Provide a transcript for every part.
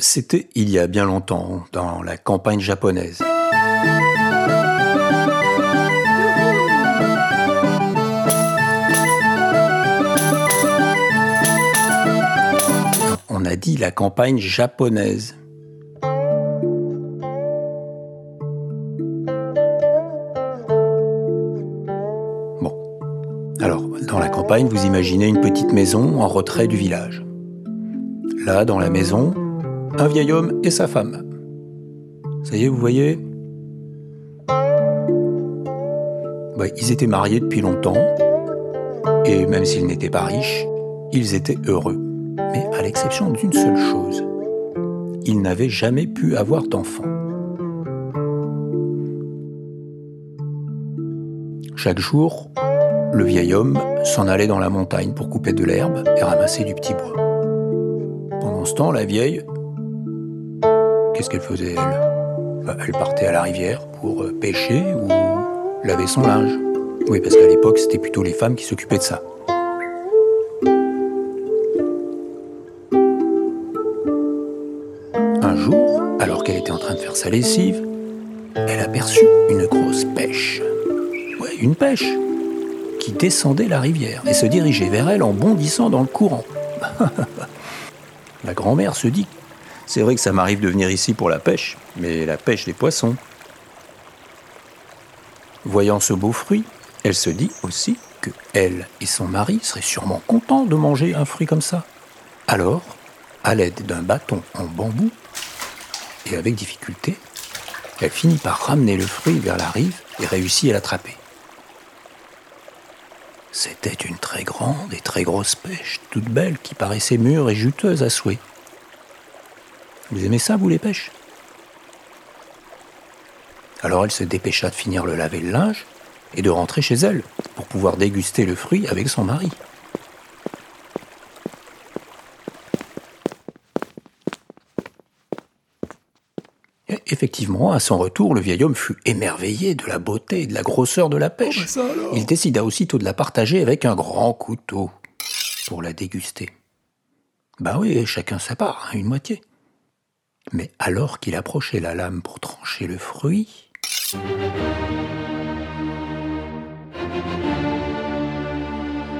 C'était il y a bien longtemps, dans la campagne japonaise. On a dit la campagne japonaise. Bon. Alors, dans la campagne, vous imaginez une petite maison en retrait du village. Là, dans la maison, un vieil homme et sa femme. Ça y est, vous voyez? Bah, Ils étaient mariés depuis longtemps, et même s'ils n'étaient pas riches, ils étaient heureux. Mais à l'exception d'une seule chose, ils n'avaient jamais pu avoir d'enfants. Chaque jour, le vieil homme s'en allait dans la montagne pour couper de l'herbe et ramasser du petit bois. Pendant ce temps, la vieille, qu'est-ce qu'elle faisait elle Bah, Elle partait à la rivière pour euh, pêcher ou laver son linge. Oui, parce qu'à l'époque, c'était plutôt les femmes qui s'occupaient de ça. Un jour, alors qu'elle était en train de faire sa lessive, elle aperçut une grosse pêche. Ouais, une pêche qui descendait la rivière et se dirigeait vers elle en bondissant dans le courant. la grand-mère se dit C'est vrai que ça m'arrive de venir ici pour la pêche, mais la pêche des poissons. Voyant ce beau fruit, elle se dit aussi que elle et son mari seraient sûrement contents de manger un fruit comme ça. Alors, à l'aide d'un bâton en bambou, et avec difficulté, elle finit par ramener le fruit vers la rive et réussit à l'attraper. C'était une très grande et très grosse pêche, toute belle, qui paraissait mûre et juteuse à souhait. Vous aimez ça, vous, les pêches? Alors elle se dépêcha de finir le laver le linge et de rentrer chez elle pour pouvoir déguster le fruit avec son mari. Et effectivement, à son retour, le vieil homme fut émerveillé de la beauté et de la grosseur de la pêche. Il décida aussitôt de la partager avec un grand couteau pour la déguster. Ben oui, chacun sa part, hein, une moitié. Mais alors qu'il approchait la lame pour trancher le fruit,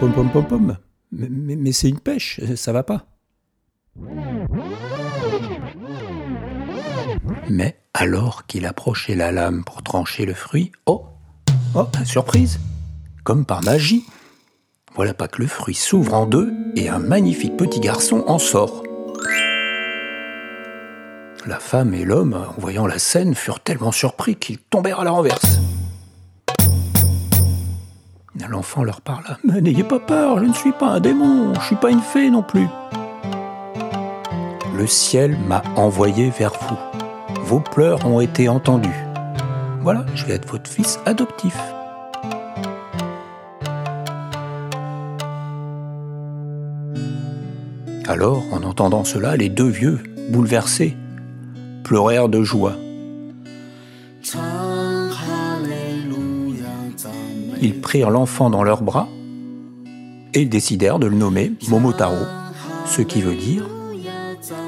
Pom pom pom pom. Mais, mais- mais c'est une pêche, ça va pas. Mais alors qu'il approchait la lame pour trancher le fruit, oh Oh, surprise Comme par magie Voilà pas que le fruit s'ouvre en deux et un magnifique petit garçon en sort. La femme et l'homme, en voyant la scène, furent tellement surpris qu'ils tombèrent à la renverse. L'enfant leur parla. Mais n'ayez pas peur, je ne suis pas un démon, je suis pas une fée non plus. Le ciel m'a envoyé vers vous. Vos pleurs ont été entendus. Voilà, je vais être votre fils adoptif. Alors, en entendant cela, les deux vieux, bouleversés, pleurèrent de joie. Ils prirent l'enfant dans leurs bras et décidèrent de le nommer Momotaro, ce qui veut dire,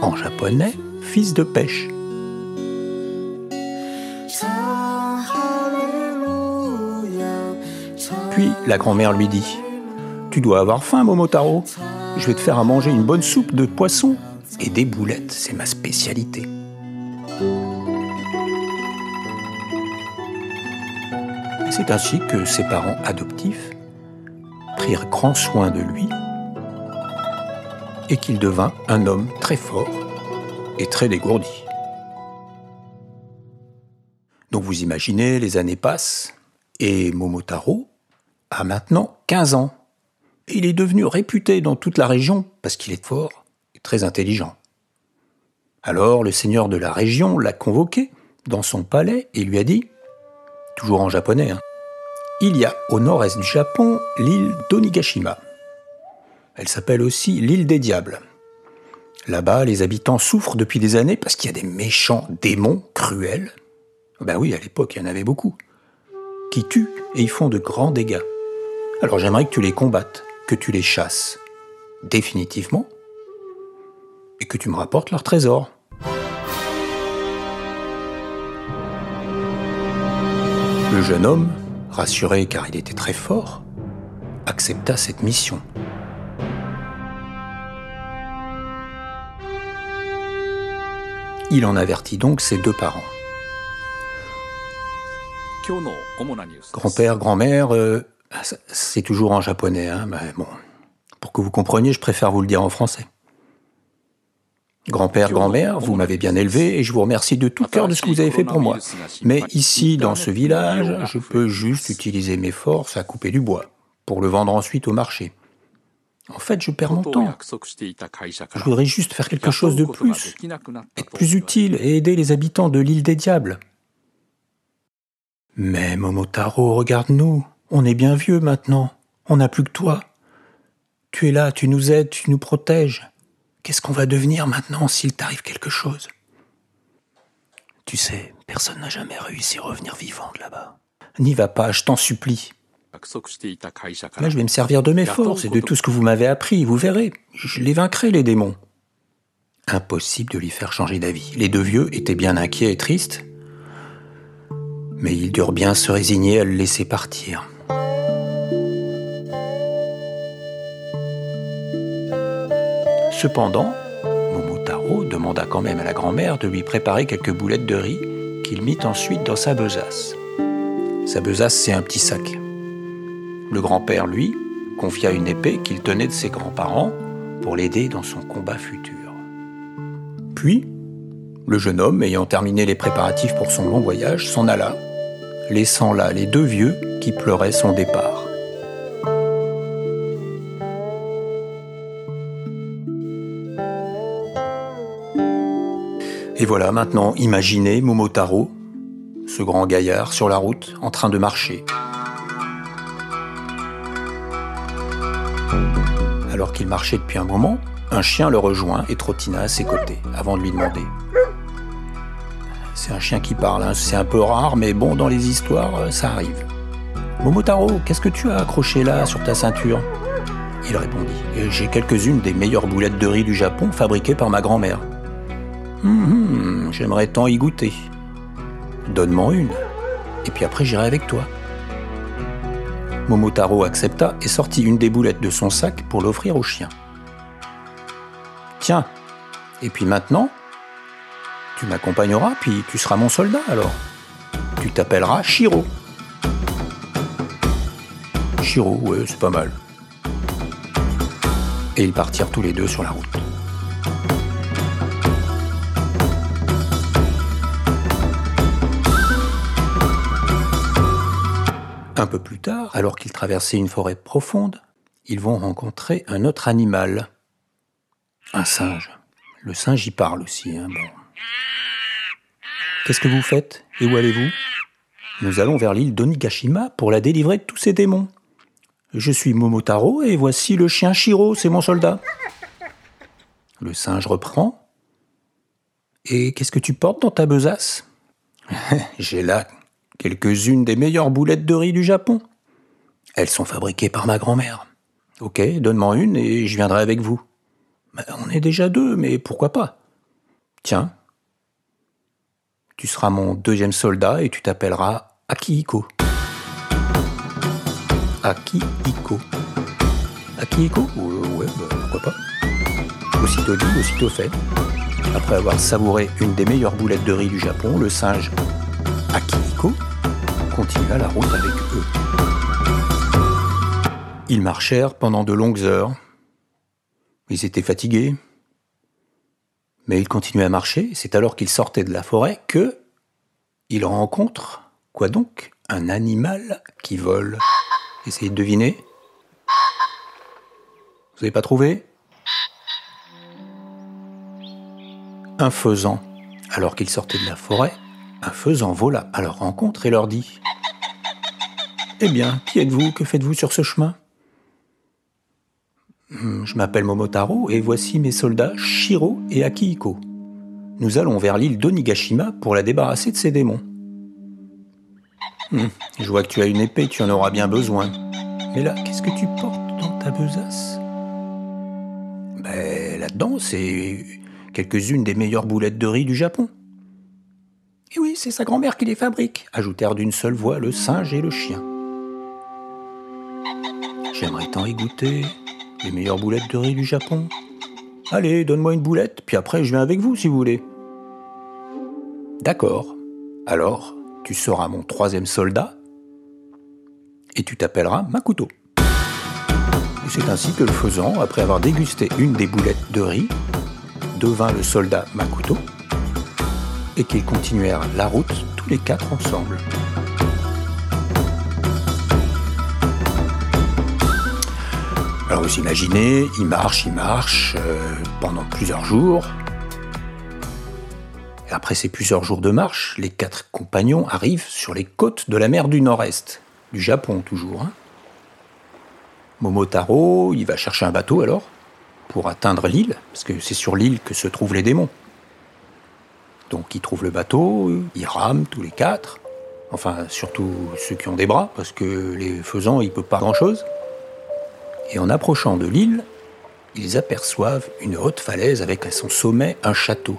en japonais, fils de pêche. Puis la grand-mère lui dit Tu dois avoir faim, Momotaro. Je vais te faire à manger une bonne soupe de poisson et des boulettes, c'est ma spécialité. C'est ainsi que ses parents adoptifs prirent grand soin de lui et qu'il devint un homme très fort et très dégourdi. Donc vous imaginez, les années passent et Momotaro a maintenant 15 ans. Et il est devenu réputé dans toute la région parce qu'il est fort et très intelligent. Alors le seigneur de la région l'a convoqué dans son palais et lui a dit, toujours en japonais, hein, il y a au nord-est du Japon l'île d'Onigashima. Elle s'appelle aussi l'île des diables. Là-bas, les habitants souffrent depuis des années parce qu'il y a des méchants démons cruels. Ben oui, à l'époque, il y en avait beaucoup. Qui tuent et ils font de grands dégâts. Alors j'aimerais que tu les combattes, que tu les chasses. Définitivement et que tu me rapportes leur trésor. Le jeune homme, rassuré car il était très fort, accepta cette mission. Il en avertit donc ses deux parents. Grand-père, grand-mère, euh, c'est toujours en japonais. Hein, bon. Pour que vous compreniez, je préfère vous le dire en français. Grand-père, grand-mère, vous m'avez bien élevé et je vous remercie de tout cœur de ce que vous avez fait pour moi. Mais ici, dans ce village, je peux juste utiliser mes forces à couper du bois pour le vendre ensuite au marché. En fait, je perds mon temps. Je voudrais juste faire quelque chose de plus, être plus utile et aider les habitants de l'île des diables. Mais Momotaro, regarde-nous. On est bien vieux maintenant. On n'a plus que toi. Tu es là, tu nous aides, tu nous protèges. Qu'est-ce qu'on va devenir maintenant s'il t'arrive quelque chose? Tu sais, personne n'a jamais réussi à revenir vivant de là-bas. N'y va pas, je t'en supplie. Là, je vais me servir de mes forces et de tout ce que vous m'avez appris, vous verrez. Je les vaincrai, les démons. Impossible de lui faire changer d'avis. Les deux vieux étaient bien inquiets et tristes, mais ils durent bien se résigner à le laisser partir. Cependant, Momotaro demanda quand même à la grand-mère de lui préparer quelques boulettes de riz qu'il mit ensuite dans sa besace. Sa besace, c'est un petit sac. Le grand-père, lui, confia une épée qu'il tenait de ses grands-parents pour l'aider dans son combat futur. Puis, le jeune homme, ayant terminé les préparatifs pour son long voyage, s'en alla, laissant là les deux vieux qui pleuraient son départ. Et voilà maintenant, imaginez Momotaro, ce grand gaillard sur la route, en train de marcher, Alors qu'il marchait depuis un moment, un chien le rejoint et trottina à ses côtés, avant de lui demander. C'est un chien qui parle, hein. c'est un peu rare, mais bon, dans les histoires, euh, ça arrive. Momotaro, qu'est-ce que tu as accroché là sur ta ceinture? Il répondit J'ai quelques-unes des meilleures boulettes de riz du Japon fabriquées par ma grand-mère. Hum, hum, j'aimerais tant y goûter. Donne-moi une, et puis après j'irai avec toi. Momotaro accepta et sortit une des boulettes de son sac pour l'offrir au chien. Tiens, et puis maintenant, tu m'accompagneras, puis tu seras mon soldat alors. Tu t'appelleras Shiro. Shiro, ouais, c'est pas mal. Et ils partirent tous les deux sur la route. Un peu plus tard, alors qu'ils traversaient une forêt profonde, ils vont rencontrer un autre animal. Un singe. Le singe y parle aussi. Hein. Qu'est-ce que vous faites? Et où allez-vous? Nous allons vers l'île d'Onigashima pour la délivrer de tous ces démons. Je suis Momotaro et voici le chien Shiro, c'est mon soldat. Le singe reprend. Et qu'est-ce que tu portes dans ta besace? J'ai là quelques-unes des meilleures boulettes de riz du Japon. Elles sont fabriquées par ma grand-mère. Ok, donne-moi une et je viendrai avec vous. Ben, on est déjà deux, mais pourquoi pas? Tiens, tu seras mon deuxième soldat et tu t'appelleras Akihiko. Akihiko. Akihiko? Ouais, bah, pourquoi pas Aussitôt dit, aussitôt fait. Après avoir savouré une des meilleures boulettes de riz du Japon, le singe Akihiko continua la route avec eux. Ils marchèrent pendant de longues heures. Ils étaient fatigués. Mais ils continuaient à marcher. C'est alors qu'ils sortaient de la forêt que ils rencontrent, quoi donc, un animal qui vole. Essayez de deviner. Vous n'avez pas trouvé? Un faisan. Alors qu'ils sortaient de la forêt, un faisan vola à leur rencontre et leur dit eh bien, qui êtes-vous? Que faites-vous sur ce chemin? Hmm, Je m'appelle Momotaro et voici mes soldats Shiro et Akihiko. Nous allons vers l'île d'Onigashima pour la débarrasser de ses démons. Hmm, je vois que tu as une épée, tu en auras bien besoin. Mais là, qu'est-ce que tu portes dans ta besace? Ben, là-dedans, c'est quelques-unes des meilleures boulettes de riz du Japon. Et oui, c'est sa grand-mère qui les fabrique, ajoutèrent d'une seule voix le singe et le chien. J'aimerais tant y goûter les meilleures boulettes de riz du Japon. Allez, donne-moi une boulette, puis après je viens avec vous si vous voulez. D'accord. Alors, tu seras mon troisième soldat et tu t'appelleras Makuto. C'est ainsi que le faisant, après avoir dégusté une des boulettes de riz, devint le soldat Makuto et qu'ils continuèrent la route tous les quatre ensemble. Alors vous imaginez, il marche, il marche euh, pendant plusieurs jours. Après ces plusieurs jours de marche, les quatre compagnons arrivent sur les côtes de la mer du Nord-Est, du Japon toujours. Hein. Momotaro, il va chercher un bateau alors, pour atteindre l'île, parce que c'est sur l'île que se trouvent les démons. Donc il trouve le bateau, ils rament tous les quatre, enfin surtout ceux qui ont des bras, parce que les faisans, ils peuvent pas grand-chose. Et en approchant de l'île, ils aperçoivent une haute falaise avec à son sommet un château.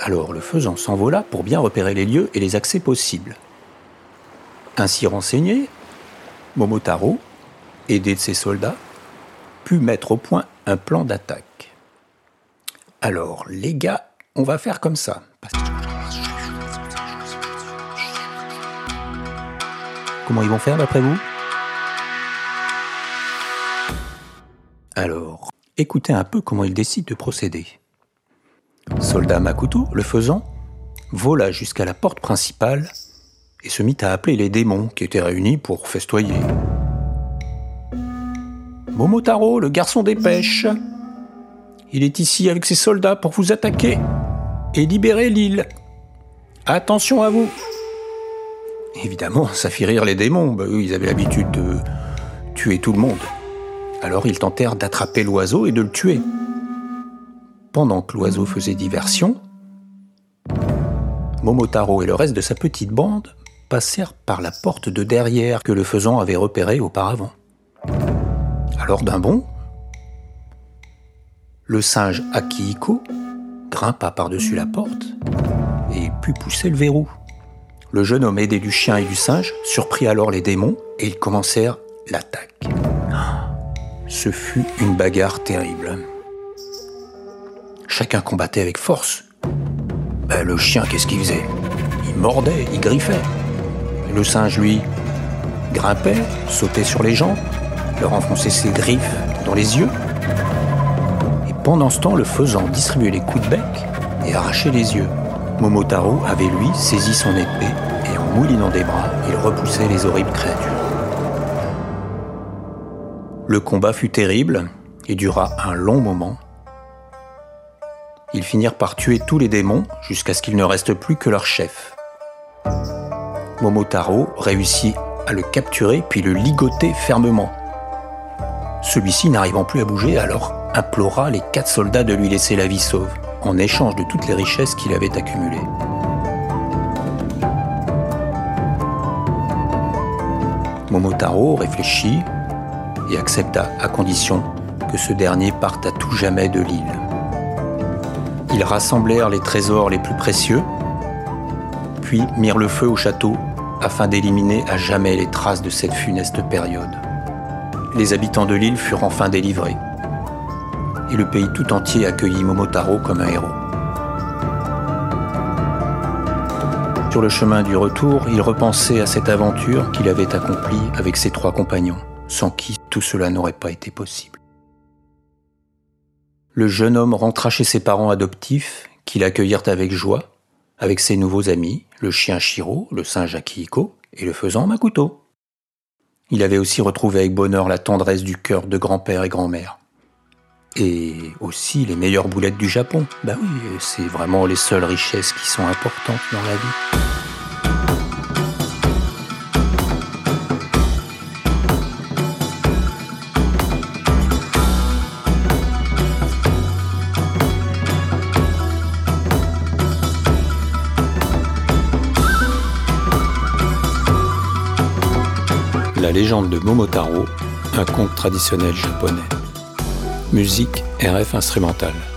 Alors le faisant s'envola pour bien repérer les lieux et les accès possibles. Ainsi renseigné, Momotaro, aidé de ses soldats, put mettre au point un plan d'attaque. Alors, les gars, on va faire comme ça. Comment ils vont faire d'après vous? Alors, écoutez un peu comment ils décident de procéder. Soldat Makuto, le faisant, vola jusqu'à la porte principale et se mit à appeler les démons qui étaient réunis pour festoyer. Momotaro, le garçon des pêches, il est ici avec ses soldats pour vous attaquer et libérer l'île. Attention à vous Évidemment, ça fit rire les démons, bah, ils avaient l'habitude de tuer tout le monde. Alors ils tentèrent d'attraper l'oiseau et de le tuer. Pendant que l'oiseau faisait diversion, Momotaro et le reste de sa petite bande passèrent par la porte de derrière que le faisant avait repérée auparavant. Alors d'un bond, le singe Akihiko grimpa par-dessus la porte et put pousser le verrou. Le jeune homme aidé du chien et du singe surprit alors les démons et ils commencèrent l'attaque. Ce fut une bagarre terrible. Chacun combattait avec force. Ben, le chien, qu'est-ce qu'il faisait? Il mordait, il griffait. Le singe, lui, grimpait, sautait sur les gens, leur enfonçait ses griffes dans les yeux. Et pendant ce temps, le faisant distribuait les coups de bec et arrachait les yeux. Momotaro avait, lui, saisi son épée et en moulinant des bras, il repoussait les horribles créatures. Le combat fut terrible et dura un long moment. Ils finirent par tuer tous les démons jusqu'à ce qu'il ne reste plus que leur chef. Momotaro réussit à le capturer puis le ligoter fermement. Celui-ci, n'arrivant plus à bouger, alors implora les quatre soldats de lui laisser la vie sauve, en échange de toutes les richesses qu'il avait accumulées. Momotaro réfléchit et accepta à condition que ce dernier parte à tout jamais de l'île. Ils rassemblèrent les trésors les plus précieux puis mirent le feu au château afin d'éliminer à jamais les traces de cette funeste période. Les habitants de l'île furent enfin délivrés, et le pays tout entier accueillit Momotaro comme un héros. Sur le chemin du retour, il repensait à cette aventure qu'il avait accomplie avec ses trois compagnons, sans qui tout cela n'aurait pas été possible. Le jeune homme rentra chez ses parents adoptifs, qui l'accueillirent avec joie, avec ses nouveaux amis, le chien Shiro, le singe Akihiko et le faisan Makuto. Il avait aussi retrouvé avec bonheur la tendresse du cœur de grand-père et grand-mère. Et aussi les meilleures boulettes du Japon. Bah oui, c'est vraiment les seules richesses qui sont importantes dans la vie. La légende de Momotaro, un conte traditionnel japonais. Musique RF instrumentale.